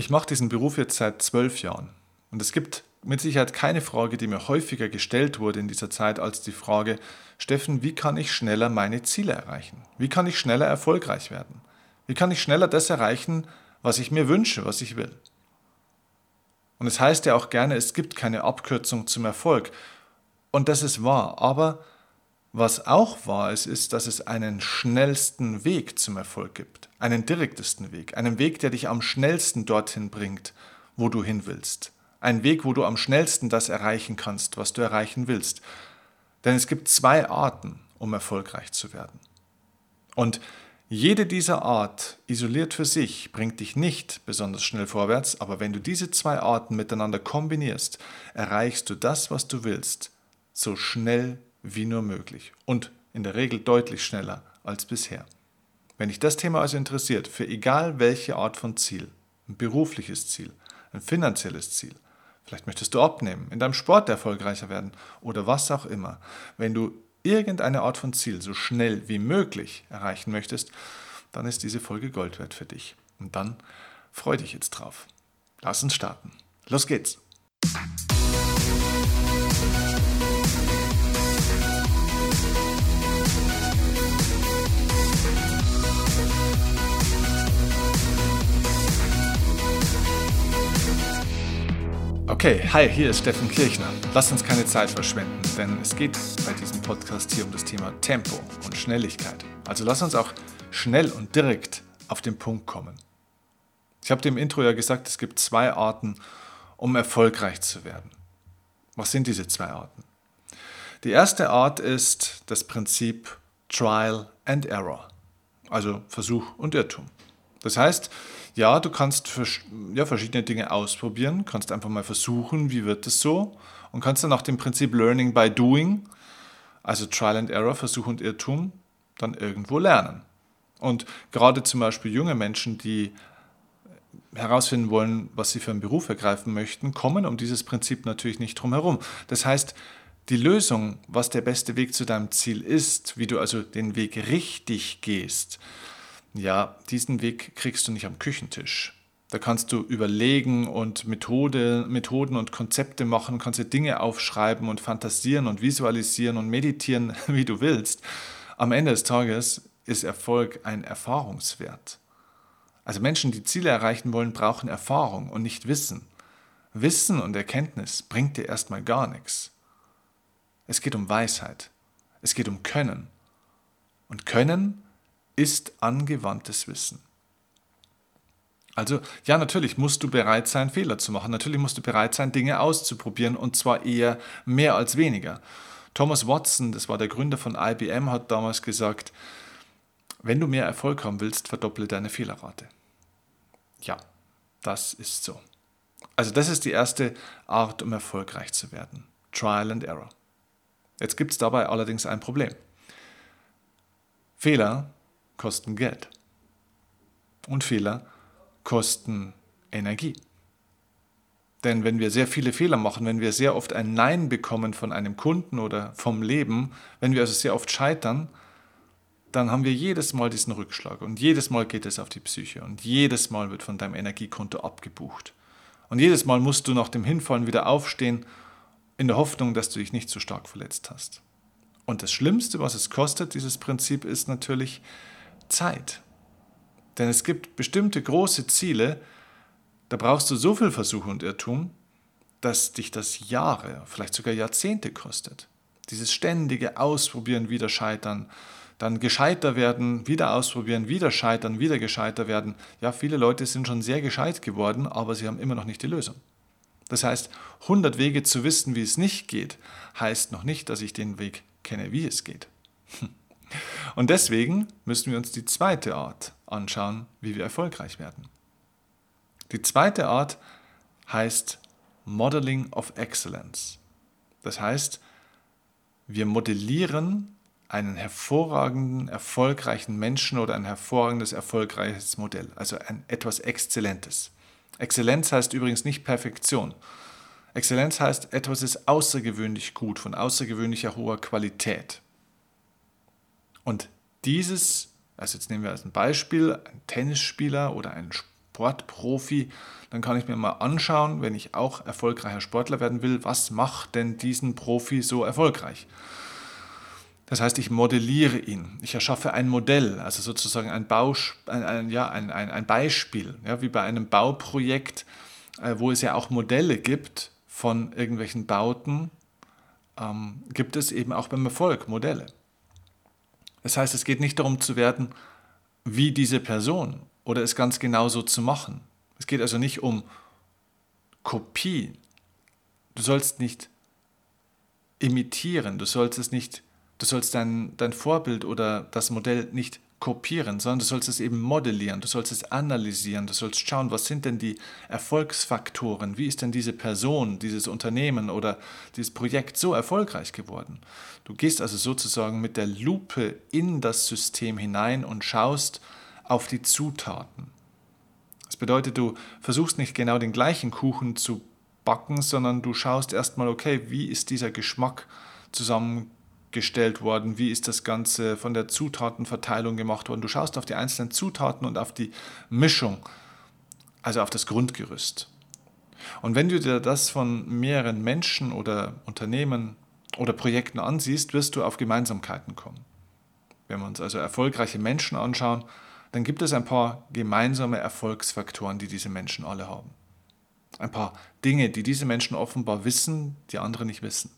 Ich mache diesen Beruf jetzt seit zwölf Jahren und es gibt mit Sicherheit keine Frage, die mir häufiger gestellt wurde in dieser Zeit als die Frage, Steffen, wie kann ich schneller meine Ziele erreichen? Wie kann ich schneller erfolgreich werden? Wie kann ich schneller das erreichen, was ich mir wünsche, was ich will? Und es heißt ja auch gerne, es gibt keine Abkürzung zum Erfolg. Und das ist wahr, aber was auch wahr ist, ist, dass es einen schnellsten Weg zum Erfolg gibt, einen direktesten Weg, einen Weg, der dich am schnellsten dorthin bringt, wo du hin willst, einen Weg, wo du am schnellsten das erreichen kannst, was du erreichen willst. Denn es gibt zwei Arten, um erfolgreich zu werden. Und jede dieser Art isoliert für sich bringt dich nicht besonders schnell vorwärts, aber wenn du diese zwei Arten miteinander kombinierst, erreichst du das, was du willst, so schnell wie nur möglich und in der Regel deutlich schneller als bisher. Wenn dich das Thema also interessiert, für egal welche Art von Ziel, ein berufliches Ziel, ein finanzielles Ziel, vielleicht möchtest du abnehmen, in deinem Sport erfolgreicher werden oder was auch immer, wenn du irgendeine Art von Ziel so schnell wie möglich erreichen möchtest, dann ist diese Folge Gold wert für dich. Und dann freu dich jetzt drauf. Lass uns starten. Los geht's! Okay, hi, hier ist Steffen Kirchner. Lass uns keine Zeit verschwenden, denn es geht bei diesem Podcast hier um das Thema Tempo und Schnelligkeit. Also lass uns auch schnell und direkt auf den Punkt kommen. Ich habe dem Intro ja gesagt, es gibt zwei Arten, um erfolgreich zu werden. Was sind diese zwei Arten? Die erste Art ist das Prinzip Trial and Error, also Versuch und Irrtum. Das heißt, ja, du kannst ja, verschiedene Dinge ausprobieren, kannst einfach mal versuchen, wie wird es so und kannst dann nach dem Prinzip Learning by Doing, also Trial and Error, Versuch und Irrtum, dann irgendwo lernen. Und gerade zum Beispiel junge Menschen, die herausfinden wollen, was sie für einen Beruf ergreifen möchten, kommen um dieses Prinzip natürlich nicht drum herum. Das heißt, die Lösung, was der beste Weg zu deinem Ziel ist, wie du also den Weg richtig gehst, ja, diesen Weg kriegst du nicht am Küchentisch. Da kannst du überlegen und Methode, Methoden und Konzepte machen, kannst dir Dinge aufschreiben und fantasieren und visualisieren und meditieren, wie du willst. Am Ende des Tages ist Erfolg ein Erfahrungswert. Also Menschen, die Ziele erreichen wollen, brauchen Erfahrung und nicht Wissen. Wissen und Erkenntnis bringt dir erstmal gar nichts. Es geht um Weisheit. Es geht um Können. Und Können ist angewandtes Wissen. Also ja, natürlich musst du bereit sein, Fehler zu machen. Natürlich musst du bereit sein, Dinge auszuprobieren und zwar eher mehr als weniger. Thomas Watson, das war der Gründer von IBM, hat damals gesagt, wenn du mehr Erfolg haben willst, verdopple deine Fehlerrate. Ja, das ist so. Also das ist die erste Art, um erfolgreich zu werden. Trial and Error. Jetzt gibt es dabei allerdings ein Problem. Fehler kosten Geld. Und Fehler kosten Energie. Denn wenn wir sehr viele Fehler machen, wenn wir sehr oft ein Nein bekommen von einem Kunden oder vom Leben, wenn wir also sehr oft scheitern, dann haben wir jedes Mal diesen Rückschlag und jedes Mal geht es auf die Psyche und jedes Mal wird von deinem Energiekonto abgebucht. Und jedes Mal musst du nach dem Hinfallen wieder aufstehen, in der Hoffnung, dass du dich nicht so stark verletzt hast. Und das Schlimmste, was es kostet, dieses Prinzip, ist natürlich, Zeit. Denn es gibt bestimmte große Ziele, da brauchst du so viel Versuch und Irrtum, dass dich das Jahre, vielleicht sogar Jahrzehnte kostet. Dieses ständige Ausprobieren, wieder scheitern, dann gescheiter werden, wieder ausprobieren, wieder scheitern, wieder gescheiter werden. Ja, viele Leute sind schon sehr gescheit geworden, aber sie haben immer noch nicht die Lösung. Das heißt, 100 Wege zu wissen, wie es nicht geht, heißt noch nicht, dass ich den Weg kenne, wie es geht. Und deswegen müssen wir uns die zweite Art anschauen, wie wir erfolgreich werden. Die zweite Art heißt Modeling of Excellence. Das heißt, wir modellieren einen hervorragenden, erfolgreichen Menschen oder ein hervorragendes, erfolgreiches Modell, also ein etwas Exzellentes. Exzellenz heißt übrigens nicht Perfektion. Exzellenz heißt, etwas ist außergewöhnlich gut, von außergewöhnlicher hoher Qualität. Und dieses, also jetzt nehmen wir als ein Beispiel, ein Tennisspieler oder ein Sportprofi, dann kann ich mir mal anschauen, wenn ich auch erfolgreicher Sportler werden will, was macht denn diesen Profi so erfolgreich? Das heißt, ich modelliere ihn. Ich erschaffe ein Modell, also sozusagen ein, Baus ein, ein, ja, ein, ein, Beispiel, ja, wie bei einem Bauprojekt, äh, wo es ja auch Modelle gibt von irgendwelchen Bauten, ähm, gibt es eben auch beim Erfolg Modelle. Das heißt, es geht nicht darum zu werden wie diese Person oder es ganz genauso zu machen. Es geht also nicht um Kopie. Du sollst nicht imitieren, du sollst es nicht Du sollst dein, dein Vorbild oder das Modell nicht kopieren, sondern du sollst es eben modellieren, du sollst es analysieren, du sollst schauen, was sind denn die Erfolgsfaktoren, wie ist denn diese Person, dieses Unternehmen oder dieses Projekt so erfolgreich geworden. Du gehst also sozusagen mit der Lupe in das System hinein und schaust auf die Zutaten. Das bedeutet, du versuchst nicht genau den gleichen Kuchen zu backen, sondern du schaust erstmal, okay, wie ist dieser Geschmack zusammengekommen gestellt worden, wie ist das Ganze von der Zutatenverteilung gemacht worden. Du schaust auf die einzelnen Zutaten und auf die Mischung, also auf das Grundgerüst. Und wenn du dir das von mehreren Menschen oder Unternehmen oder Projekten ansiehst, wirst du auf Gemeinsamkeiten kommen. Wenn wir uns also erfolgreiche Menschen anschauen, dann gibt es ein paar gemeinsame Erfolgsfaktoren, die diese Menschen alle haben. Ein paar Dinge, die diese Menschen offenbar wissen, die andere nicht wissen.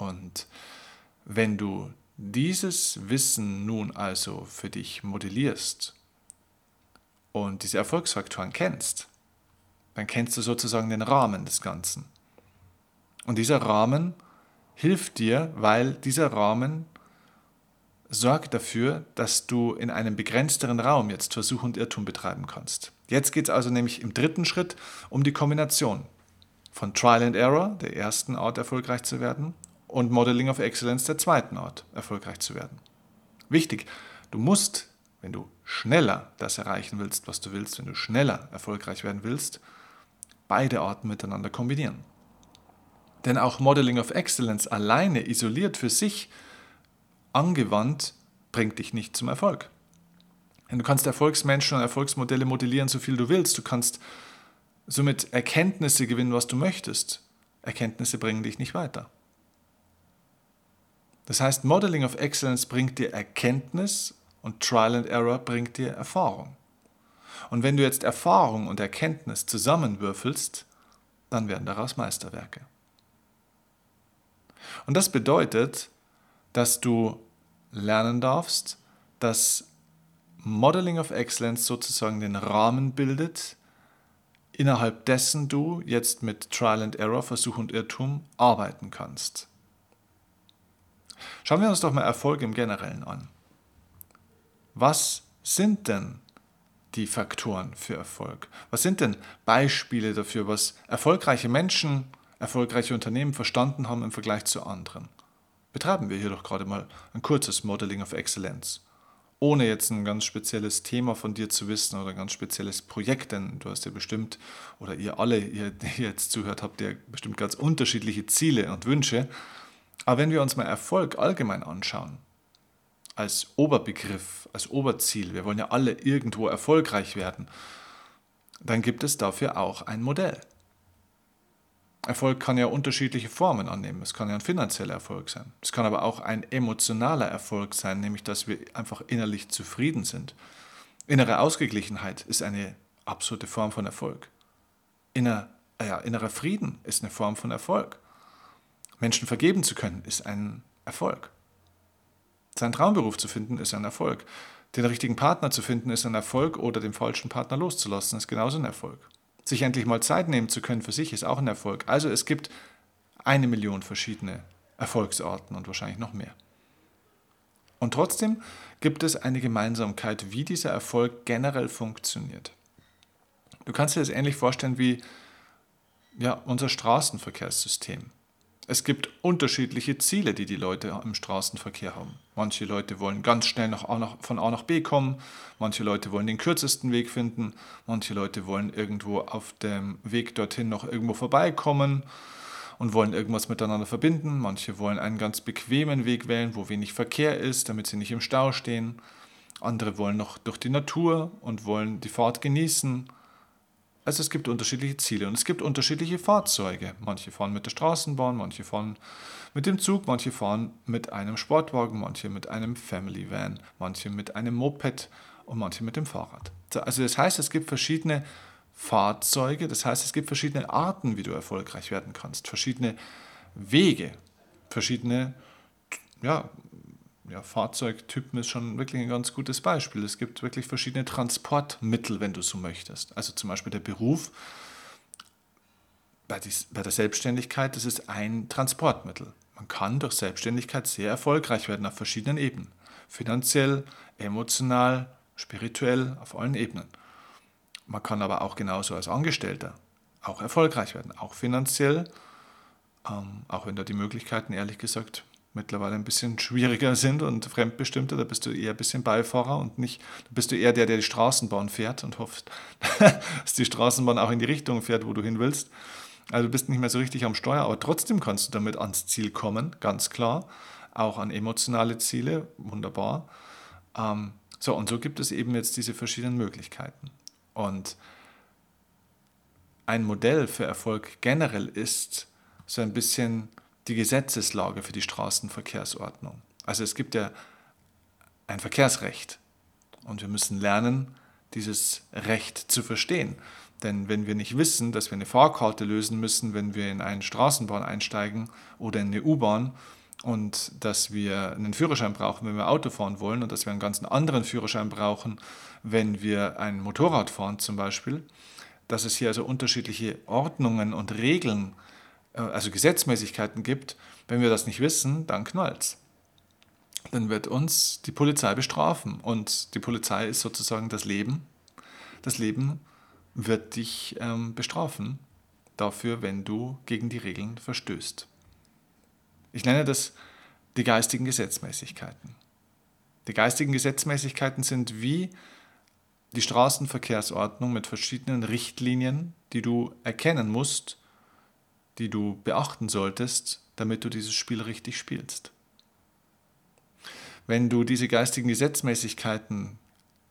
Und wenn du dieses Wissen nun also für dich modellierst und diese Erfolgsfaktoren kennst, dann kennst du sozusagen den Rahmen des Ganzen. Und dieser Rahmen hilft dir, weil dieser Rahmen sorgt dafür, dass du in einem begrenzteren Raum jetzt Versuch und Irrtum betreiben kannst. Jetzt geht es also nämlich im dritten Schritt um die Kombination von Trial and Error, der ersten Art erfolgreich zu werden, und Modeling of Excellence der zweiten Art, erfolgreich zu werden. Wichtig, du musst, wenn du schneller das erreichen willst, was du willst, wenn du schneller erfolgreich werden willst, beide Arten miteinander kombinieren. Denn auch Modeling of Excellence alleine isoliert für sich angewandt bringt dich nicht zum Erfolg. Denn du kannst Erfolgsmenschen und Erfolgsmodelle modellieren, so viel du willst. Du kannst somit Erkenntnisse gewinnen, was du möchtest. Erkenntnisse bringen dich nicht weiter. Das heißt, Modeling of Excellence bringt dir Erkenntnis und Trial and Error bringt dir Erfahrung. Und wenn du jetzt Erfahrung und Erkenntnis zusammenwürfelst, dann werden daraus Meisterwerke. Und das bedeutet, dass du lernen darfst, dass Modeling of Excellence sozusagen den Rahmen bildet, innerhalb dessen du jetzt mit Trial and Error, Versuch und Irrtum arbeiten kannst. Schauen wir uns doch mal Erfolg im Generellen an. Was sind denn die Faktoren für Erfolg? Was sind denn Beispiele dafür, was erfolgreiche Menschen, erfolgreiche Unternehmen verstanden haben im Vergleich zu anderen? Betreiben wir hier doch gerade mal ein kurzes Modeling of Excellence. Ohne jetzt ein ganz spezielles Thema von dir zu wissen oder ein ganz spezielles Projekt, denn du hast ja bestimmt, oder ihr alle, ihr, die jetzt zuhört, habt ja bestimmt ganz unterschiedliche Ziele und Wünsche. Aber wenn wir uns mal Erfolg allgemein anschauen, als Oberbegriff, als Oberziel, wir wollen ja alle irgendwo erfolgreich werden, dann gibt es dafür auch ein Modell. Erfolg kann ja unterschiedliche Formen annehmen. Es kann ja ein finanzieller Erfolg sein. Es kann aber auch ein emotionaler Erfolg sein, nämlich dass wir einfach innerlich zufrieden sind. Innere Ausgeglichenheit ist eine absolute Form von Erfolg. Inner, äh ja, innerer Frieden ist eine Form von Erfolg. Menschen vergeben zu können, ist ein Erfolg. Seinen Traumberuf zu finden, ist ein Erfolg. Den richtigen Partner zu finden, ist ein Erfolg oder den falschen Partner loszulassen, ist genauso ein Erfolg. Sich endlich mal Zeit nehmen zu können für sich, ist auch ein Erfolg. Also es gibt eine Million verschiedene Erfolgsarten und wahrscheinlich noch mehr. Und trotzdem gibt es eine Gemeinsamkeit, wie dieser Erfolg generell funktioniert. Du kannst dir das ähnlich vorstellen wie ja, unser Straßenverkehrssystem. Es gibt unterschiedliche Ziele, die die Leute im Straßenverkehr haben. Manche Leute wollen ganz schnell nach A nach, von A nach B kommen, manche Leute wollen den kürzesten Weg finden, manche Leute wollen irgendwo auf dem Weg dorthin noch irgendwo vorbeikommen und wollen irgendwas miteinander verbinden. Manche wollen einen ganz bequemen Weg wählen, wo wenig Verkehr ist, damit sie nicht im Stau stehen. andere wollen noch durch die Natur und wollen die Fahrt genießen. Also es gibt unterschiedliche Ziele und es gibt unterschiedliche Fahrzeuge. Manche fahren mit der Straßenbahn, manche fahren mit dem Zug, manche fahren mit einem Sportwagen, manche mit einem Family Van, manche mit einem Moped und manche mit dem Fahrrad. Also das heißt, es gibt verschiedene Fahrzeuge, das heißt, es gibt verschiedene Arten, wie du erfolgreich werden kannst, verschiedene Wege, verschiedene ja, ja, Fahrzeugtypen ist schon wirklich ein ganz gutes Beispiel. Es gibt wirklich verschiedene Transportmittel, wenn du so möchtest. Also zum Beispiel der Beruf bei, der Selbstständigkeit, das ist ein Transportmittel. Man kann durch Selbstständigkeit sehr erfolgreich werden auf verschiedenen Ebenen. Finanziell, emotional, spirituell, auf allen Ebenen. Man kann aber auch genauso als Angestellter auch erfolgreich werden, auch finanziell, ähm, auch wenn da die Möglichkeiten ehrlich gesagt mittlerweile ein bisschen schwieriger sind und fremdbestimmter. Da bist du eher ein bisschen Beifahrer und nicht, da bist du eher der, der die Straßenbahn fährt und hofft, dass die Straßenbahn auch in die Richtung fährt, wo du hin willst. Also du bist nicht mehr so richtig am Steuer, aber trotzdem kannst du damit ans Ziel kommen, ganz klar. Auch an emotionale Ziele, wunderbar. Ähm, so, und so gibt es eben jetzt diese verschiedenen Möglichkeiten. Und ein Modell für Erfolg generell ist so ein bisschen die Gesetzeslage für die Straßenverkehrsordnung. Also es gibt ja ein Verkehrsrecht und wir müssen lernen, dieses Recht zu verstehen. Denn wenn wir nicht wissen, dass wir eine Fahrkarte lösen müssen, wenn wir in eine Straßenbahn einsteigen oder in eine U-Bahn und dass wir einen Führerschein brauchen, wenn wir Auto fahren wollen und dass wir einen ganz anderen Führerschein brauchen, wenn wir ein Motorrad fahren zum Beispiel, dass es hier also unterschiedliche Ordnungen und Regeln gibt also Gesetzmäßigkeiten gibt, wenn wir das nicht wissen, dann knallt's. Dann wird uns die Polizei bestrafen und die Polizei ist sozusagen das Leben. Das Leben wird dich ähm, bestrafen dafür, wenn du gegen die Regeln verstößt. Ich nenne das die geistigen Gesetzmäßigkeiten. Die geistigen Gesetzmäßigkeiten sind wie die Straßenverkehrsordnung mit verschiedenen Richtlinien, die du erkennen musst, die du beachten solltest, damit du dieses Spiel richtig spielst. Wenn du diese geistigen Gesetzmäßigkeiten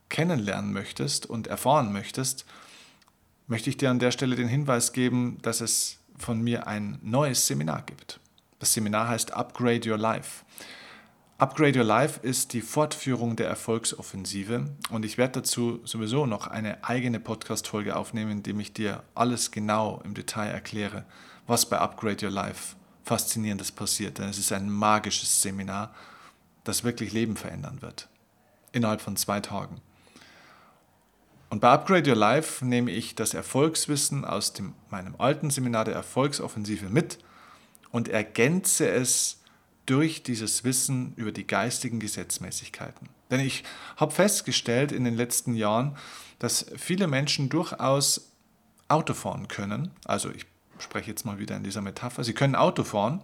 kennenlernen möchtest und erfahren möchtest, möchte ich dir an der Stelle den Hinweis geben, dass es von mir ein neues Seminar gibt. Das Seminar heißt Upgrade Your Life. Upgrade Your Life ist die Fortführung der Erfolgsoffensive und ich werde dazu sowieso noch eine eigene Podcast-Folge aufnehmen, in dem ich dir alles genau im Detail erkläre, was bei Upgrade Your Life Faszinierendes passiert. Denn es ist ein magisches Seminar, das wirklich Leben verändern wird. Innerhalb von zwei Tagen. Und bei Upgrade Your Life nehme ich das Erfolgswissen aus dem, meinem alten Seminar der Erfolgsoffensive mit und ergänze es durch dieses Wissen über die geistigen Gesetzmäßigkeiten. Denn ich habe festgestellt in den letzten Jahren, dass viele Menschen durchaus Auto fahren können. Also ich spreche jetzt mal wieder in dieser Metapher, Sie können Auto fahren,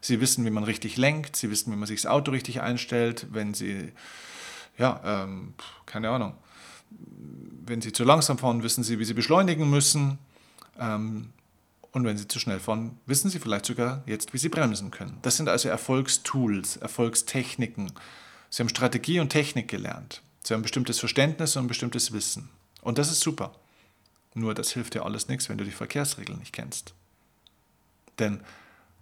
Sie wissen, wie man richtig lenkt, Sie wissen, wie man sich das Auto richtig einstellt, wenn Sie, ja, ähm, keine Ahnung, wenn Sie zu langsam fahren, wissen Sie, wie Sie beschleunigen müssen. Ähm, und wenn Sie zu schnell fahren, wissen Sie vielleicht sogar jetzt, wie Sie bremsen können. Das sind also Erfolgstools, Erfolgstechniken. Sie haben Strategie und Technik gelernt. Sie haben ein bestimmtes Verständnis und ein bestimmtes Wissen. Und das ist super. Nur das hilft dir alles nichts, wenn du die Verkehrsregeln nicht kennst. Denn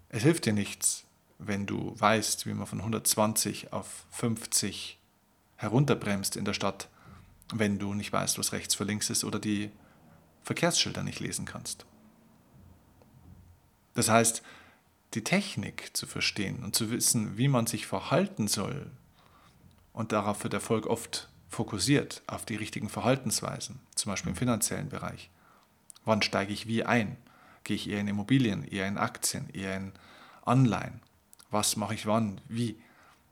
es hilft dir nichts, wenn du weißt, wie man von 120 auf 50 herunterbremst in der Stadt, wenn du nicht weißt, was rechts vor links ist oder die Verkehrsschilder nicht lesen kannst. Das heißt, die Technik zu verstehen und zu wissen, wie man sich verhalten soll, und darauf wird Erfolg oft fokussiert auf die richtigen Verhaltensweisen, zum Beispiel im finanziellen Bereich. Wann steige ich wie ein? Gehe ich eher in Immobilien, eher in Aktien, eher in Anleihen? Was mache ich wann? Wie?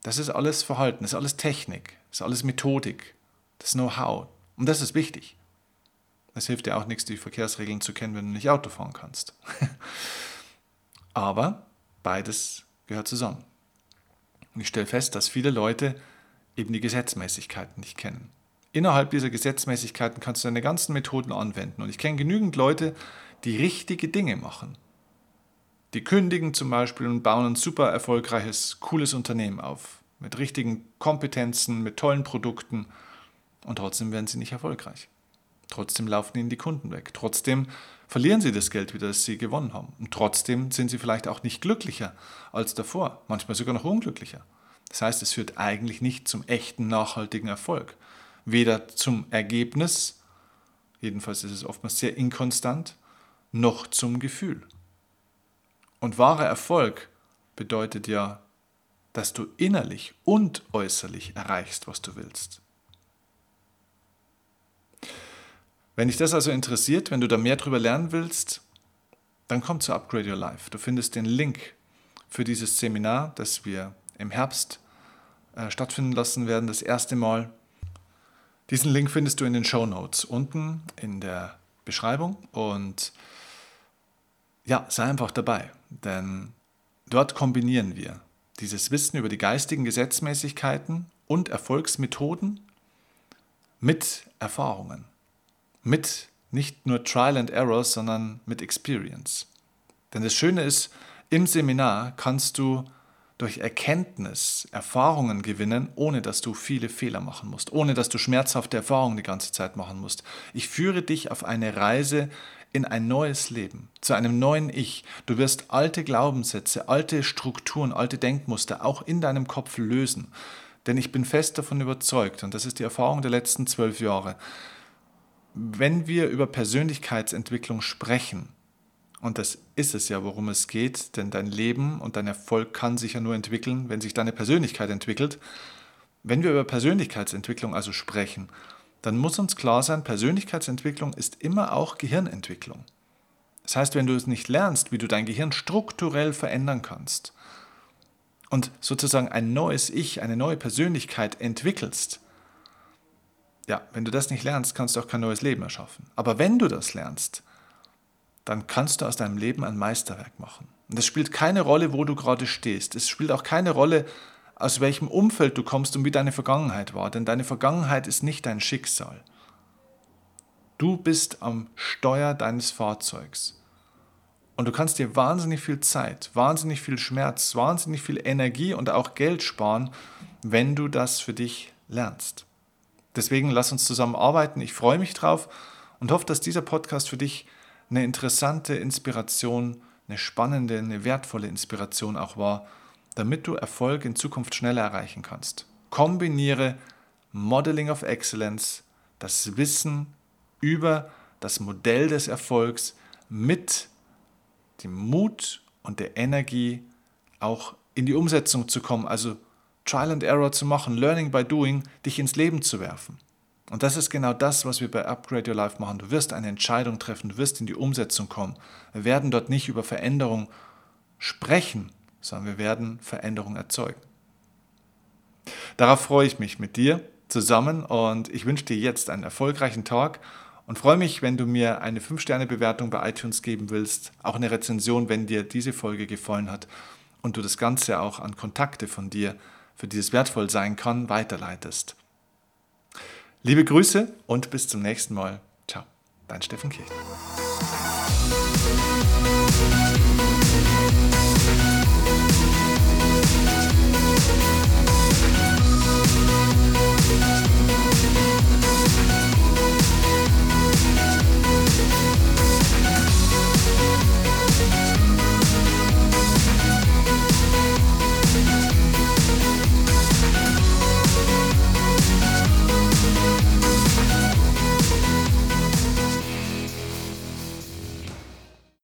Das ist alles Verhalten, das ist alles Technik, das ist alles Methodik, das Know-how. Und das ist wichtig. Es hilft dir auch nichts, die Verkehrsregeln zu kennen, wenn du nicht Auto fahren kannst. Aber beides gehört zusammen. Und ich stelle fest, dass viele Leute eben die Gesetzmäßigkeiten nicht kennen. Innerhalb dieser Gesetzmäßigkeiten kannst du deine ganzen Methoden anwenden. Und ich kenne genügend Leute, die richtige Dinge machen. Die kündigen zum Beispiel und bauen ein super erfolgreiches, cooles Unternehmen auf. Mit richtigen Kompetenzen, mit tollen Produkten. Und trotzdem werden sie nicht erfolgreich. Trotzdem laufen ihnen die Kunden weg. Trotzdem verlieren sie das Geld wieder, das sie gewonnen haben. Und trotzdem sind sie vielleicht auch nicht glücklicher als davor, manchmal sogar noch unglücklicher. Das heißt, es führt eigentlich nicht zum echten nachhaltigen Erfolg. Weder zum Ergebnis, jedenfalls ist es oftmals sehr inkonstant, noch zum Gefühl. Und wahrer Erfolg bedeutet ja, dass du innerlich und äußerlich erreichst, was du willst. Wenn dich das also interessiert, wenn du da mehr darüber lernen willst, dann komm zu Upgrade Your Life. Du findest den Link für dieses Seminar, das wir im Herbst äh, stattfinden lassen werden, das erste Mal. Diesen Link findest du in den Show Notes unten in der Beschreibung und ja, sei einfach dabei, denn dort kombinieren wir dieses Wissen über die geistigen Gesetzmäßigkeiten und Erfolgsmethoden mit Erfahrungen mit nicht nur Trial and Error, sondern mit Experience. Denn das Schöne ist, im Seminar kannst du durch Erkenntnis Erfahrungen gewinnen, ohne dass du viele Fehler machen musst, ohne dass du schmerzhafte Erfahrungen die ganze Zeit machen musst. Ich führe dich auf eine Reise in ein neues Leben, zu einem neuen Ich. Du wirst alte Glaubenssätze, alte Strukturen, alte Denkmuster auch in deinem Kopf lösen. Denn ich bin fest davon überzeugt, und das ist die Erfahrung der letzten zwölf Jahre, wenn wir über Persönlichkeitsentwicklung sprechen, und das ist es ja, worum es geht, denn dein Leben und dein Erfolg kann sich ja nur entwickeln, wenn sich deine Persönlichkeit entwickelt. Wenn wir über Persönlichkeitsentwicklung also sprechen, dann muss uns klar sein, Persönlichkeitsentwicklung ist immer auch Gehirnentwicklung. Das heißt, wenn du es nicht lernst, wie du dein Gehirn strukturell verändern kannst und sozusagen ein neues Ich, eine neue Persönlichkeit entwickelst, ja, wenn du das nicht lernst, kannst du auch kein neues Leben erschaffen. Aber wenn du das lernst, dann kannst du aus deinem Leben ein Meisterwerk machen. Und es spielt keine Rolle, wo du gerade stehst. Es spielt auch keine Rolle, aus welchem Umfeld du kommst und wie deine Vergangenheit war. Denn deine Vergangenheit ist nicht dein Schicksal. Du bist am Steuer deines Fahrzeugs. Und du kannst dir wahnsinnig viel Zeit, wahnsinnig viel Schmerz, wahnsinnig viel Energie und auch Geld sparen, wenn du das für dich lernst. Deswegen lass uns zusammen arbeiten. Ich freue mich drauf und hoffe, dass dieser Podcast für dich eine interessante Inspiration, eine spannende, eine wertvolle Inspiration auch war, damit du Erfolg in Zukunft schneller erreichen kannst. Kombiniere Modeling of Excellence, das Wissen über das Modell des Erfolgs mit dem Mut und der Energie auch in die Umsetzung zu kommen, also Trial and Error zu machen, Learning by Doing, dich ins Leben zu werfen. Und das ist genau das, was wir bei Upgrade Your Life machen. Du wirst eine Entscheidung treffen, du wirst in die Umsetzung kommen. Wir werden dort nicht über Veränderung sprechen, sondern wir werden Veränderung erzeugen. Darauf freue ich mich mit dir zusammen und ich wünsche dir jetzt einen erfolgreichen Tag und freue mich, wenn du mir eine 5-Sterne-Bewertung bei iTunes geben willst, auch eine Rezension, wenn dir diese Folge gefallen hat und du das Ganze auch an Kontakte von dir für die es wertvoll sein kann, weiterleitest. Liebe Grüße und bis zum nächsten Mal. Ciao, dein Steffen Kirchner.